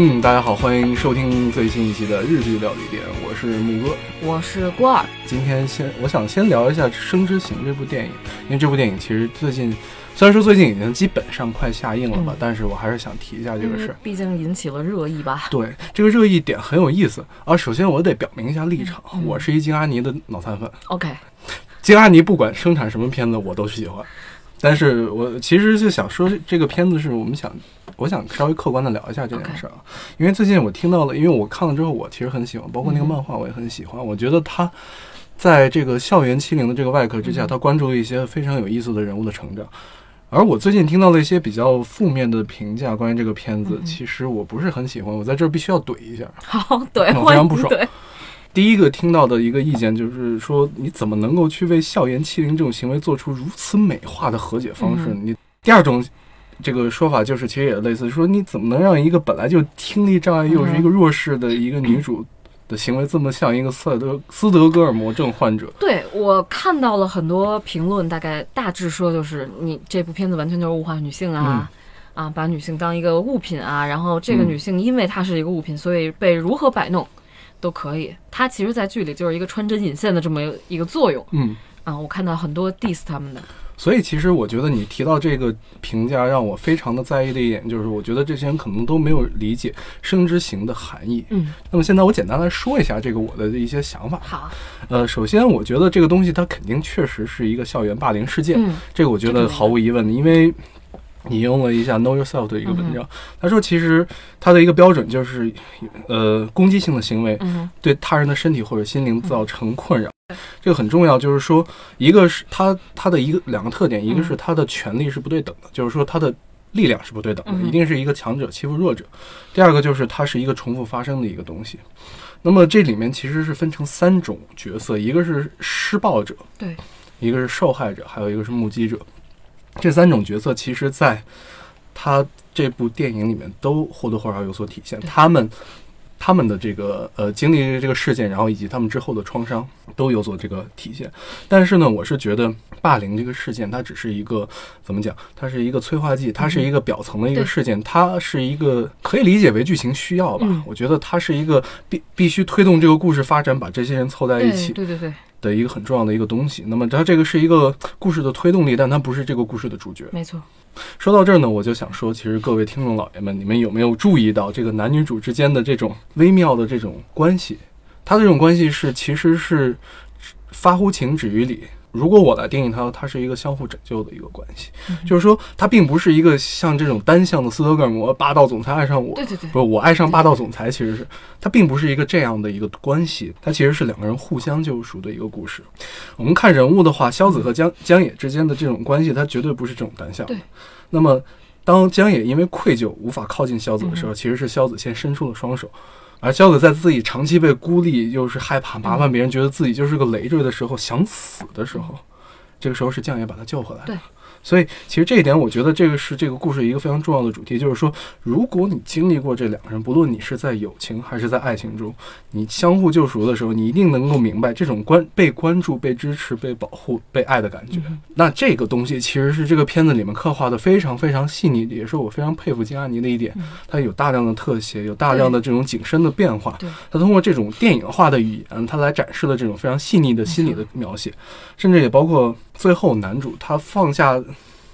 嗯，大家好，欢迎收听最新一期的日剧料理店，我是木哥，我是郭二。今天先，我想先聊一下《生之行》这部电影，因为这部电影其实最近，虽然说最近已经基本上快下映了吧，但是我还是想提一下这个事儿，毕竟引起了热议吧。对，这个热议点很有意思啊。首先，我得表明一下立场，我是一金阿尼的脑残粉。OK，金阿尼不管生产什么片子，我都喜欢。但是我其实就想说，这个片子是我们想，我想稍微客观的聊一下这件事儿啊，因为最近我听到了，因为我看了之后，我其实很喜欢，包括那个漫画我也很喜欢。我觉得他在这个校园欺凌的这个外壳之下，他关注了一些非常有意思的人物的成长。而我最近听到了一些比较负面的评价，关于这个片子，其实我不是很喜欢。我在这儿必须要怼一下，好怼，我非常不爽。第一个听到的一个意见就是说，你怎么能够去为校园欺凌这种行为做出如此美化的和解方式？你第二种这个说法就是，其实也类似，说你怎么能让一个本来就听力障碍又是一个弱势的一个女主的行为这么像一个斯德斯德哥尔摩症患者？对我看到了很多评论，大概大致说就是你这部片子完全就是物化女性啊啊，把女性当一个物品啊，然后这个女性因为她是一个物品，所以被如何摆弄。都可以，他其实，在剧里就是一个穿针引线的这么一个作用。嗯，啊，我看到很多 diss 他们的。所以，其实我觉得你提到这个评价，让我非常的在意的一点，就是我觉得这些人可能都没有理解“生之行”的含义。嗯，那么现在我简单来说一下这个我的一些想法。好，呃，首先，我觉得这个东西它肯定确实是一个校园霸凌事件。嗯，这个我觉得毫无疑问的，因为。引用了一下 Know Yourself 的一个文章，他说，其实他的一个标准就是，呃，攻击性的行为对他人的身体或者心灵造成困扰，这个很重要。就是说，一个是他他的一个两个特点，一个是他的权利是不对等的，就是说他的力量是不对等的，一定是一个强者欺负弱者。第二个就是它是一个重复发生的一个东西。那么这里面其实是分成三种角色，一个是施暴者，对，一个是受害者，还有一个是目击者。这三种角色，其实在他这部电影里面都或多或少有所体现。他们他们的这个呃经历这个事件，然后以及他们之后的创伤都有所这个体现。但是呢，我是觉得霸凌这个事件，它只是一个怎么讲？它是一个催化剂，它是一个表层的一个事件，它是一个可以理解为剧情需要吧？我觉得它是一个必必须推动这个故事发展，把这些人凑在一起。对对对。的一个很重要的一个东西，那么它这个是一个故事的推动力，但它不是这个故事的主角。没错。说到这儿呢，我就想说，其实各位听众老爷们，你们有没有注意到这个男女主之间的这种微妙的这种关系？他的这种关系是其实是发乎情止于理。如果我来定义它，它是一个相互拯救的一个关系，就是说，它并不是一个像这种单向的斯德哥尔摩霸道总裁爱上我，对对对，不是我爱上霸道总裁，其实是它并不是一个这样的一个关系，它其实是两个人互相救赎的一个故事。我们看人物的话，萧子和江江野之间的这种关系，它绝对不是这种单向的。那么，当江野因为愧疚无法靠近萧子的时候，其实是萧子先伸出了双手。而焦子在自己长期被孤立，又是害怕麻烦别人，觉得自己就是个累赘的时候，想死的时候，这个时候是将爷把他救回来。对。所以，其实这一点，我觉得这个是这个故事一个非常重要的主题，就是说，如果你经历过这两个人，不论你是在友情还是在爱情中，你相互救赎的时候，你一定能够明白这种关被关注、被支持、被保护、被爱的感觉。那这个东西其实是这个片子里面刻画的非常非常细腻，也是我非常佩服金阿尼的一点。它有大量的特写，有大量的这种景深的变化。它通过这种电影化的语言，它来展示了这种非常细腻的心理的描写，甚至也包括。最后，男主他放下，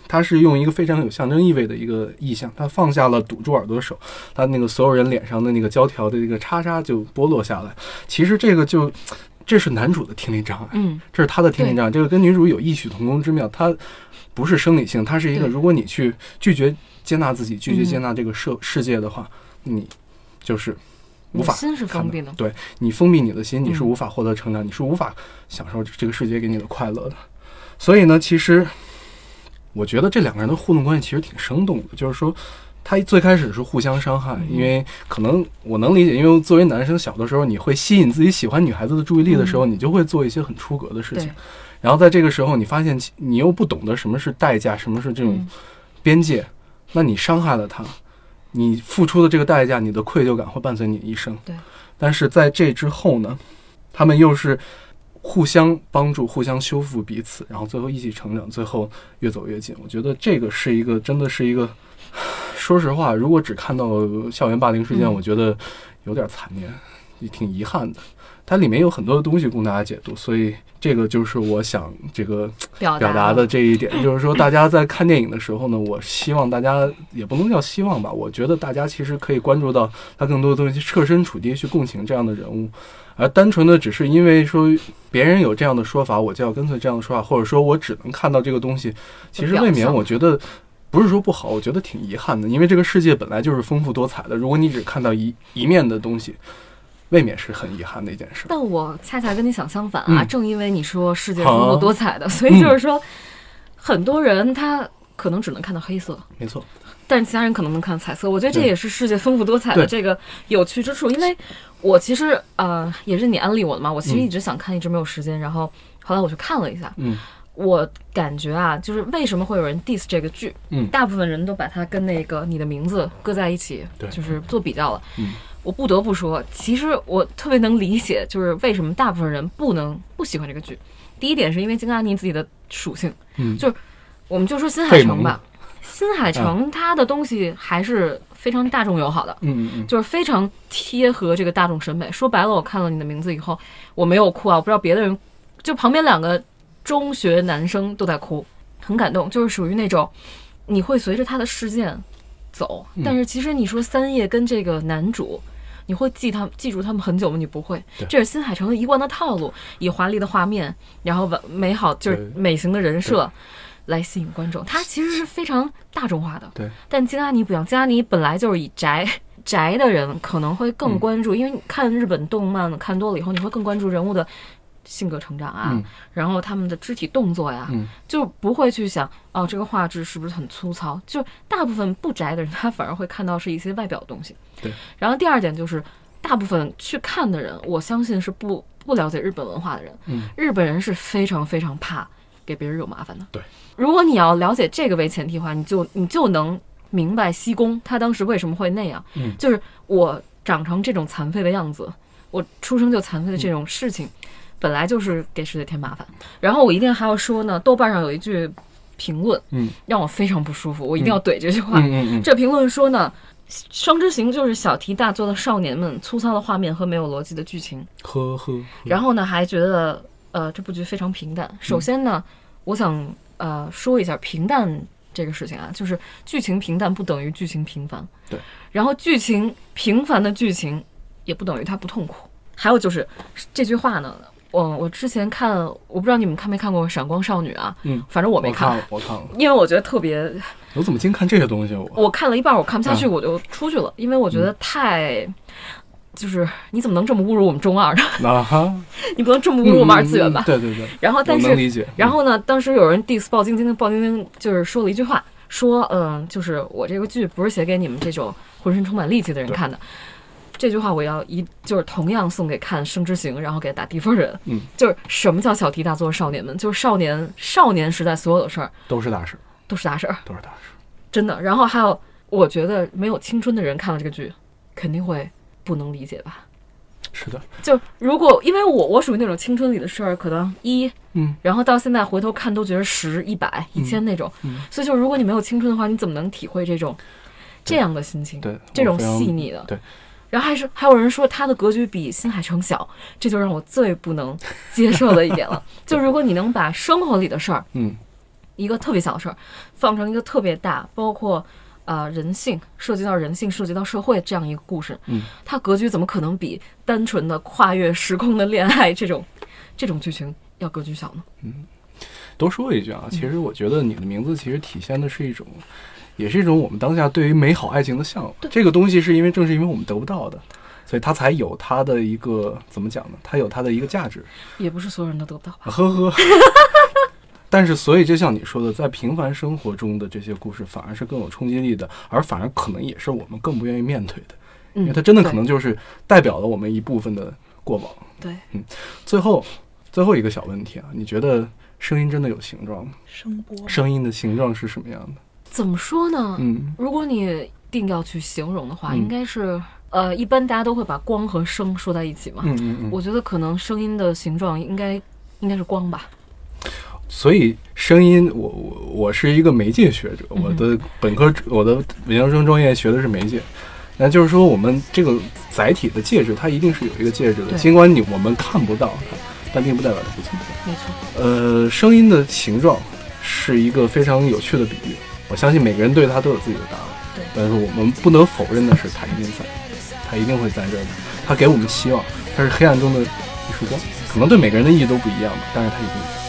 他是用一个非常有象征意味的一个意象，他放下了堵住耳朵的手，他那个所有人脸上的那个胶条的这个叉叉就剥落下来。其实这个就，这是男主的听力障碍，嗯，这是他的听力障碍，这个跟女主有异曲同工之妙。他不是生理性，他是一个，如果你去拒绝接纳自己，拒绝接纳这个世世界的话，你就是无法。心是封闭的，对你封闭你的心，你是无法获得成长，你是无法享受这个世界给你的快乐的。所以呢，其实我觉得这两个人的互动关系其实挺生动的。就是说，他最开始是互相伤害，因为可能我能理解，因为作为男生，小的时候你会吸引自己喜欢女孩子的注意力的时候，你就会做一些很出格的事情。然后在这个时候，你发现你又不懂得什么是代价，什么是这种边界，那你伤害了他，你付出的这个代价，你的愧疚感会伴随你一生。对。但是在这之后呢，他们又是。互相帮助，互相修复彼此，然后最后一起成长，最后越走越近。我觉得这个是一个，真的是一个。说实话，如果只看到校园霸凌事件，嗯我觉得有点残念，也挺遗憾的。它里面有很多的东西供大家解读，所以这个就是我想这个表表达的这一点，就是说大家在看电影的时候呢，我希望大家也不能叫希望吧，我觉得大家其实可以关注到他更多的东西，设身处地去共情这样的人物，而单纯的只是因为说别人有这样的说法，我就要跟随这样的说法，或者说我只能看到这个东西，其实未免我觉得。不是说不好，我觉得挺遗憾的，因为这个世界本来就是丰富多彩的。如果你只看到一一面的东西，未免是很遗憾的一件事。但我恰恰跟你想相反啊，嗯。正因为你说世界丰富多彩的，所以就是说，很多人他可能只能看到黑色，没错，但是其他人可能能看到彩色。我觉得这也是世界丰富多彩的这个有趣之处。因为我其实呃也是你安利我的嘛，我其实嗯。一直想看，一直没有时间，然后后来我去看了一下，嗯。我感觉啊，就是为什么会有人 diss 这个剧，嗯。大部分人都把它跟那个你的名字搁在一起，对。就是做比较了。嗯我不得不说，其实我特别能理解，就是为什么大部分人不能不喜欢这个剧。第一点是因为金阿尼自己的属性，嗯，就是我们就说新海诚吧，新海诚他的东西还是非常大众友好的。嗯嗯就是非常贴合这个大众审美。说白了，我看了你的名字以后，我没有哭啊，我不知道别的人，就旁边两个中学男生都在哭，很感动，就是属于那种你会随着他的事件走，嗯但是其实你说三叶跟这个男主。你会记他记住他们很久吗？你不会，这是新海诚的一贯的套路，以华丽的画面，然后完美好就是美型的人设来吸引观众。他其实是非常大众化的，对。但金阿尼不一样，金阿尼本来就是以宅 宅的人可能会更嗯关注，因为你看日本动漫看多了以后，你会更关注人物的性格成长啊，嗯然后他们的肢体动作呀，嗯就不会去想哦这个画质是不是很粗糙。就大部分不宅的人，他反而会看到是一些外表的东西。对。然后第二点就是，大部分去看的人，我相信是不不了解日本文化的人。嗯，日本人是非常非常怕给别人惹麻烦的。对。如果你要了解这个为前提的话，你就你就能明白西宫他当时为什么会那样。嗯就是我长成这种残废的样子，我出生就残废的这种事情，本来就是给世界添麻烦。然后我一定还要说呢，豆瓣上有一句评论嗯让我非常不舒服，我一定要怼这句话。嗯嗯嗯，这评论说呢，《双之行》就是小题大做的少年们粗糙的画面和没有逻辑的剧情。呵呵，然后呢，还觉得呃这部剧非常平淡。首先呢，我想呃说一下平淡这个事情啊，就是剧情平淡不等于剧情平凡。对。然后剧情平凡的剧情也不等于它不痛苦。还有就是这句话呢，我我之前看，我不知道你们看没看过《闪光少女》啊，嗯，反正我没我看了，我看了，因为我觉得特别，我怎么净看这些东西啊？我我看了一半，我看不下去，嗯我就出去了，因为我觉得太。就是你怎么能这么侮辱我们中二呢？啊哈，你不能这么侮辱我们二次元吧？嗯对对对，然后，但是。然后呢，当时有人 diss 鲍晶晶，鲍晶晶就是说了一句话，说嗯，就是我这个剧不是写给你们这种浑身充满戾气的人看的。这句话我要一就是同样送给看《生之行》然后给打低分人。嗯，就是什么叫小题大做少年们？就是少年少年时代所有的事儿都是大事，都是大事儿，都是大事。真的。然后还有，我觉得没有青春的人看了这个剧，肯定会不能理解吧。是的，就如果因为我我属于那种青春里的事儿，可能一嗯，然后到现在回头看都觉得十、一百、一千那种，嗯所以就如果你没有青春的话，你怎么能体会这种这样的心情，对，这种细腻的？对。然后还是还有人说他的格局比新海诚小，这就让我最不能接受的一点了。就如果你能把生活里的事儿，嗯，一个特别小的事儿，放成一个特别大，包括呃人性涉及到人性、涉及到社会这样一个故事，嗯，它格局怎么可能比单纯的跨越时空的恋爱这种 这种剧情要格局小呢？嗯多说一句嗯啊，其实我觉得你的名字其实体现的是一种，也是一种我们当下对于美好爱情的向往。这个东西是因为正是因为我们得不到的，所以它才有它的一个怎么讲呢？它有它的一个价值。也不是所有人都得不到吧？呵呵。但是，所以就像你说的，在平凡生活中的这些故事，反而是更有冲击力的，而反而可能也是我们更不愿意面对的，嗯，因为它真的可能就是代表了我们一部分的过往。对嗯最后，最后一个小问题啊，你觉得声音真的有形状吗？声波声音的形状是什么样的？怎么说呢？嗯如果你定要去形容的话，嗯应该是呃，一般大家都会把光和声说在一起嘛。嗯嗯嗯，我觉得可能声音的形状应该应该是光吧。所以声音，我我我是一个媒介学者，我的本科我的研究生专业学的是媒介，那就是说我们这个载体的介质，它一定是有一个介质的，尽管你我们看不到它，但并不代表它不存在。没错，呃，声音的形状是一个非常有趣的比喻，我相信每个人对他都有自己的答案。对但是我们不能否认的是，他一定在，他一定会在这儿的。他给我们希望，他是黑暗中的一束光，可能对每个人的意义都不一样吧，但是他一定在。